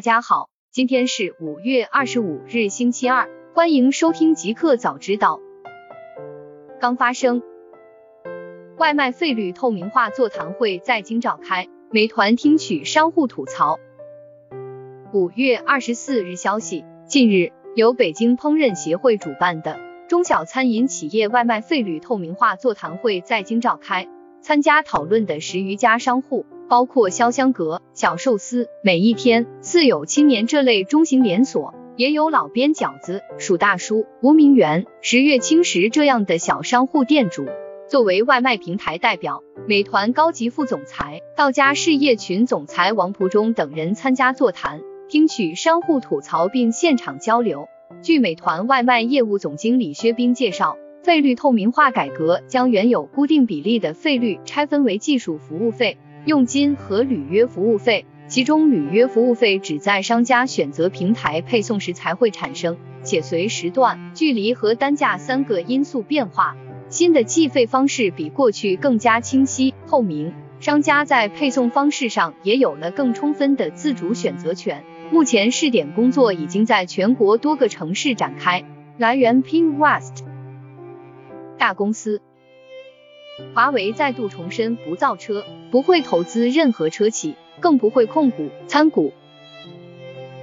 大家好，今天是五月二十五日，星期二，欢迎收听极客早知道。刚发生，外卖费率透明化座谈会在京召开，美团听取商户吐槽。五月二十四日消息，近日由北京烹饪协会主办的中小餐饮企业外卖费率透明化座谈会在京召开，参加讨论的十余家商户。包括潇湘阁、小寿司、每一天、自有青年这类中型连锁，也有老边饺子、蜀大叔、无名园、十月青食这样的小商户店主。作为外卖平台代表，美团高级副总裁、到家事业群总裁王蒲忠等人参加座谈，听取商户吐槽并现场交流。据美团外卖业务总经理薛兵介绍，费率透明化改革将原有固定比例的费率拆分为技术服务费。佣金和履约服务费，其中履约服务费只在商家选择平台配送时才会产生，且随时段、距离和单价三个因素变化。新的计费方式比过去更加清晰透明，商家在配送方式上也有了更充分的自主选择权。目前试点工作已经在全国多个城市展开。来源：PingWest。大公司。华为再度重申不造车，不会投资任何车企，更不会控股参股。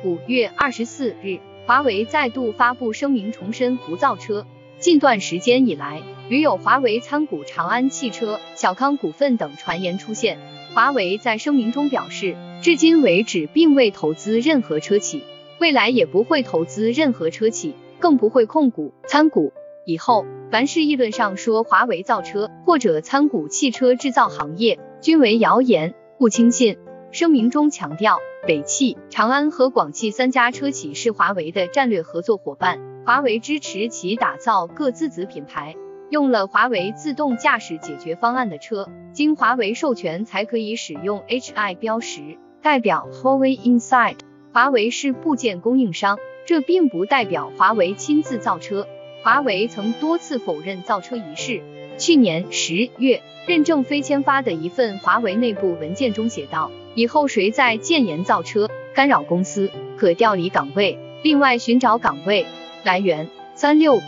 五月二十四日，华为再度发布声明，重申不造车。近段时间以来，屡有华为参股长安汽车、小康股份等传言出现。华为在声明中表示，至今为止并未投资任何车企，未来也不会投资任何车企，更不会控股参股。以后，凡是议论上说华为造车或者参股汽车制造行业，均为谣言，不轻信。声明中强调，北汽、长安和广汽三家车企是华为的战略合作伙伴，华为支持其打造各自子品牌。用了华为自动驾驶解决方案的车，经华为授权才可以使用 HI 标识，代表 Huawei Inside。华为是部件供应商，这并不代表华为亲自造车。华为曾多次否认造车一事。去年十月，任正非签发的一份华为内部文件中写道：“以后谁在建言造车，干扰公司，可调离岗位，另外寻找岗位。”来源：三六。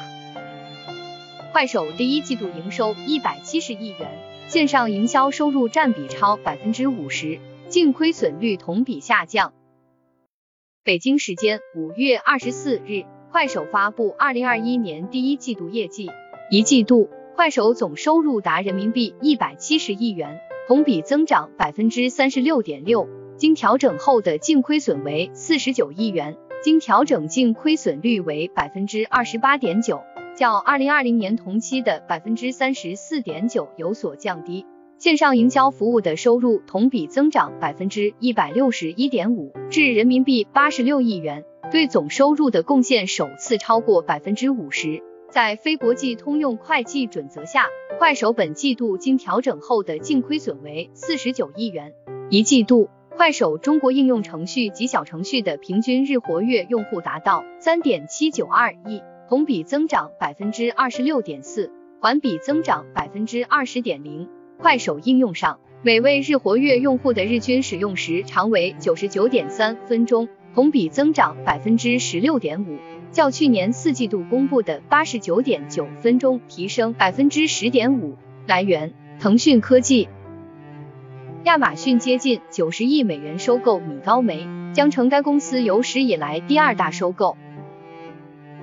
快手第一季度营收一百七十亿元，线上营销收入占比超百分之五十，净亏损率同比下降。北京时间五月二十四日。快手发布二零二一年第一季度业绩，一季度快手总收入达人民币一百七十亿元，同比增长百分之三十六点六，经调整后的净亏损为四十九亿元，经调整净亏损率为百分之二十八点九，较二零二零年同期的百分之三十四点九有所降低。线上营销服务的收入同比增长百分之一百六十一点五，至人民币八十六亿元。对总收入的贡献首次超过百分之五十。在非国际通用会计准则下，快手本季度经调整后的净亏损为四十九亿元。一季度，快手中国应用程序及小程序的平均日活跃用户达到三点七九二亿，同比增长百分之二十六点四，环比增长百分之二十点零。快手应用上，每位日活跃用户的日均使用时长为九十九点三分钟。同比增长百分之十六点五，较去年四季度公布的八十九点九分钟提升百分之十点五。来源：腾讯科技。亚马逊接近九十亿美元收购米高梅，将成该公司有史以来第二大收购。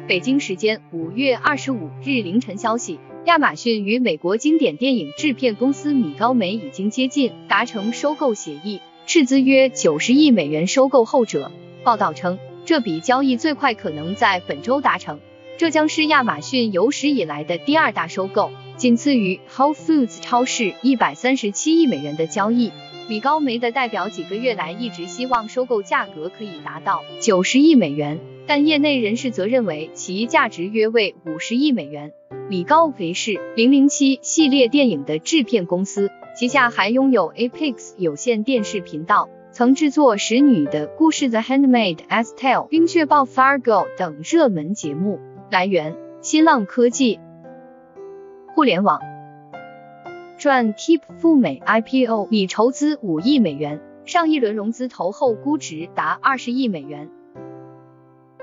北京时间五月二十五日凌晨消息，亚马逊与美国经典电影制片公司米高梅已经接近达成收购协议，斥资约九十亿美元收购后者。报道称，这笔交易最快可能在本周达成，这将是亚马逊有史以来的第二大收购，仅次于 Whole Foods 超市一百三十七亿美元的交易。米高梅的代表几个月来一直希望收购价格可以达到九十亿美元，但业内人士则认为其价值约为五十亿美元。米高梅是零零七系列电影的制片公司，旗下还拥有 Apex 有线电视频道。曾制作《使女的故事》The Handmaid's Tale、冰雪暴 Fargo 等热门节目。来源：新浪科技。互联网赚 Keep 赴美 IPO，拟筹资五亿美元，上一轮融资投后估值达二十亿美元。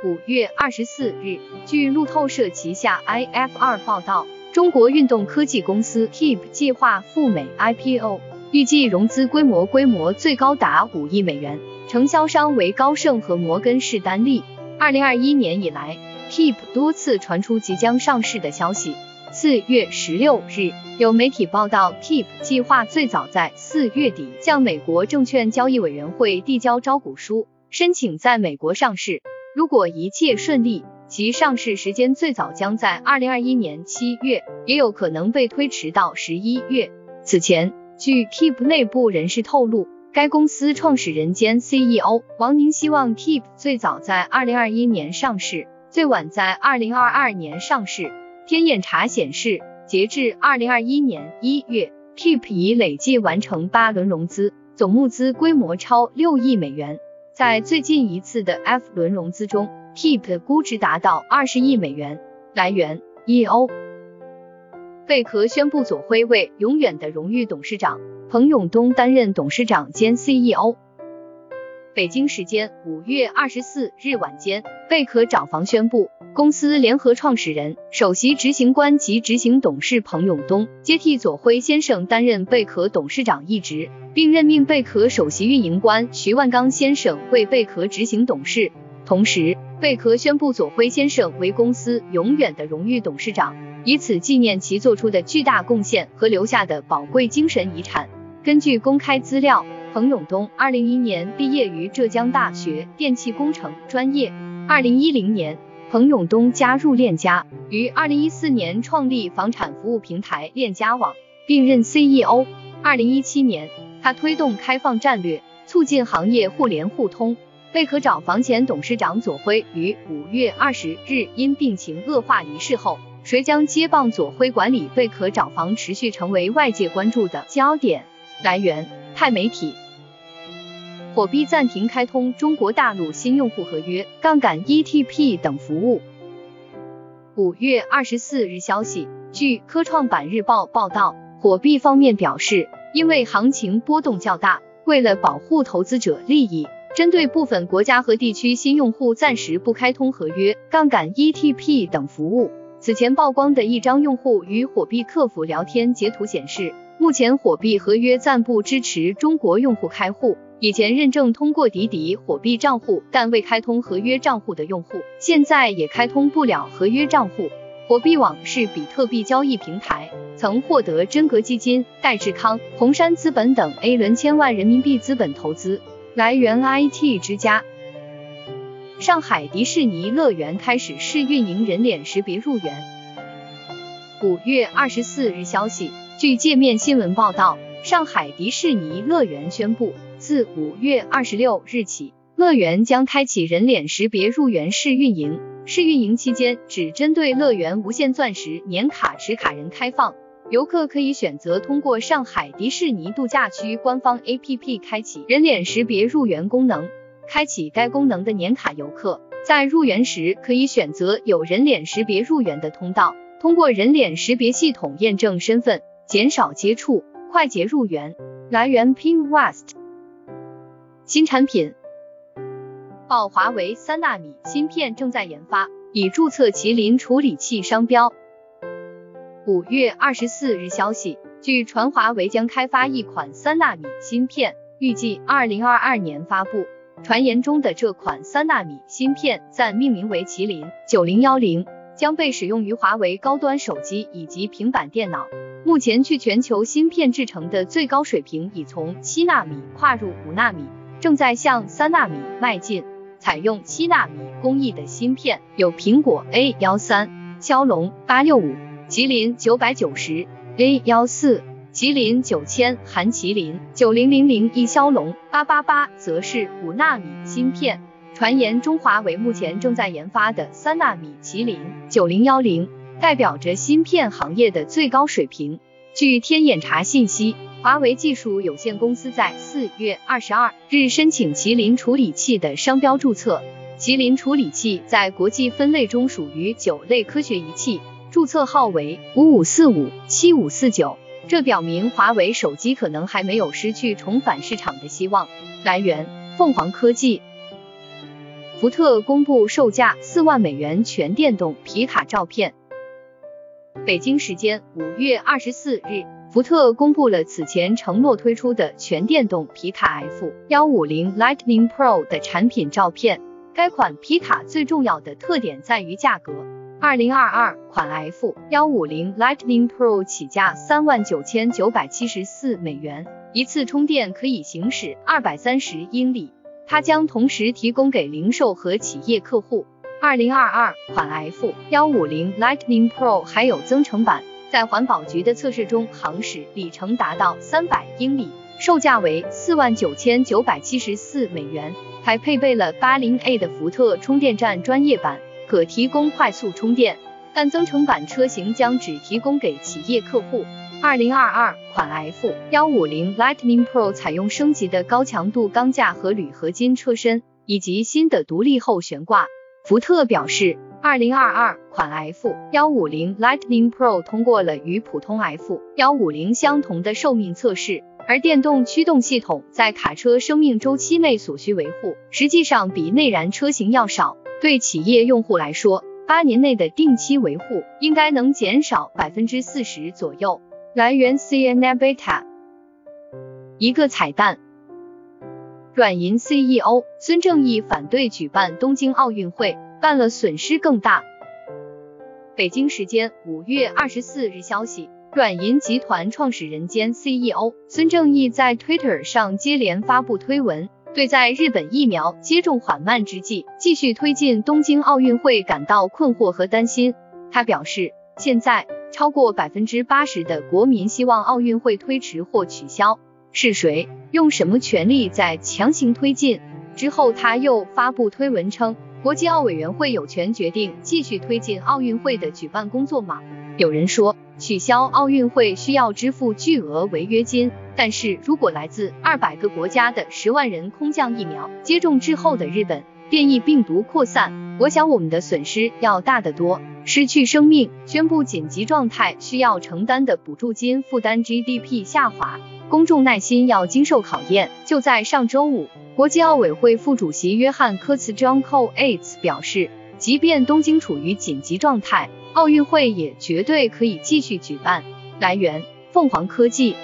五月二十四日，据路透社旗下 IFR 报道，中国运动科技公司 Keep 计划赴美 IPO，预计融资规模规模最高达五亿美元，承销商为高盛和摩根士丹利。二零二一年以来，Keep 多次传出即将上市的消息。四月十六日，有媒体报道，Keep 计划最早在四月底向美国证券交易委员会递交招股书，申请在美国上市。如果一切顺利，其上市时间最早将在二零二一年七月，也有可能被推迟到十一月。此前，据 Keep 内部人士透露，该公司创始人兼 CEO 王宁希望 Keep 最早在二零二一年上市，最晚在二零二二年上市。天眼查显示，截至二零二一年一月，Keep 已累计完成八轮融资，总募资规模超六亿美元。在最近一次的 F 轮融资中，Keep 的估值达到二十亿美元。来源：EO。贝壳宣布左晖为永远的荣誉董事长，彭永东担任董事长兼 CEO。北京时间五月二十四日晚间，贝壳找房宣布，公司联合创始人、首席执行官及执行董事彭永东接替左晖先生担任贝壳董事长一职，并任命贝壳首席运营官徐万刚先生为贝壳执行董事。同时，贝壳宣布左晖先生为公司永远的荣誉董事长，以此纪念其做出的巨大贡献和留下的宝贵精神遗产。根据公开资料。彭永东，二零一年毕业于浙江大学电气工程专业。二零一零年，彭永东加入链家，于二零一四年创立房产服务平台链家网，并任 CEO。二零一七年，他推动开放战略，促进行业互联互通。贝壳找房前董事长左晖于五月二十日因病情恶化离世后，谁将接棒左晖管理贝壳找房，持续成为外界关注的焦点。来源：钛媒体。火币暂停开通中国大陆新用户合约、杠杆 ETP 等服务。五月二十四日消息，据科创板日报报道，火币方面表示，因为行情波动较大，为了保护投资者利益，针对部分国家和地区新用户暂时不开通合约、杠杆 ETP 等服务。此前曝光的一张用户与火币客服聊天截图显示，目前火币合约暂不支持中国用户开户。以前认证通过滴滴火币账户但未开通合约账户的用户，现在也开通不了合约账户。火币网是比特币交易平台，曾获得真格基金、戴志康、红杉资本等 A 轮千万人民币资本投资。来源：IT 之家。上海迪士尼乐园开始试运营人脸识别入园。五月二十四日消息，据界面新闻报道，上海迪士尼乐园宣布。自五月二十六日起，乐园将开启人脸识别入园试运营。试运营期间，只针对乐园无限钻石年卡持卡人开放。游客可以选择通过上海迪士尼度假区官方 APP 开启人脸识别入园功能。开启该功能的年卡游客，在入园时可以选择有人脸识别入园的通道，通过人脸识别系统验证身份，减少接触，快捷入园。来源：Pinwest。新产品，报华为三纳米芯片正在研发，已注册麒麟处理器商标。五月二十四日消息，据传华为将开发一款三纳米芯片，预计二零二二年发布。传言中的这款三纳米芯片暂命名为麒麟九零幺零，将被使用于华为高端手机以及平板电脑。目前，去全球芯片制成的最高水平已从七纳米跨入五纳米。正在向三纳米迈进，采用七纳米工艺的芯片有苹果 A 幺三、骁龙八六五、麒麟九百九十、A 幺四、麒麟九千含麒麟九零零零一、骁龙八八八，则是五纳米芯片。传言中华为目前正在研发的三纳米麒麟九零幺零，代表着芯片行业的最高水平。据天眼查信息。华为技术有限公司在四月二十二日申请麒麟处理器的商标注册。麒麟处理器在国际分类中属于九类科学仪器，注册号为五五四五七五四九。这表明华为手机可能还没有失去重返市场的希望。来源：凤凰科技。福特公布售价四万美元全电动皮卡照片。北京时间五月二十四日，福特公布了此前承诺推出的全电动皮卡 F 幺五零 Lightning Pro 的产品照片。该款皮卡最重要的特点在于价格。二零二二款 F 幺五零 Lightning Pro 起价三万九千九百七十四美元，一次充电可以行驶二百三十英里。它将同时提供给零售和企业客户。二零二二款 F 幺五零 Lightning Pro 还有增程版，在环保局的测试中行驶里程达到三百英里，售价为四万九千九百七十四美元，还配备了八零 A 的福特充电站专业版。可提供快速充电，但增程版车型将只提供给企业客户。二零二二款 F 幺五零 Lightning Pro 采用升级的高强度钢架和铝合金车身，以及新的独立后悬挂。福特表示，二零二二款 F 幺五零 Lightning Pro 通过了与普通 F 幺五零相同的寿命测试，而电动驱动系统在卡车生命周期内所需维护，实际上比内燃车型要少。对企业用户来说，八年内的定期维护应该能减少百分之四十左右。来源：CNN Beta。一个彩蛋，软银 CEO 孙正义反对举办东京奥运会，办了损失更大。北京时间五月二十四日消息，软银集团创始人兼 CEO 孙正义在 Twitter 上接连发布推文。对在日本疫苗接种缓慢之际，继续推进东京奥运会感到困惑和担心。他表示，现在超过百分之八十的国民希望奥运会推迟或取消。是谁用什么权利在强行推进？之后他又发布推文称，国际奥委员会有权决定继续推进奥运会的举办工作吗？有人说，取消奥运会需要支付巨额违约金。但是如果来自二百个国家的十万人空降疫苗接种之后的日本变异病毒扩散，我想我们的损失要大得多。失去生命，宣布紧急状态需要承担的补助金负担 GDP 下滑，公众耐心要经受考验。就在上周五，国际奥委会副主席约翰科茨 John Coates 表示，即便东京处于紧急状态，奥运会也绝对可以继续举办。来源：凤凰科技。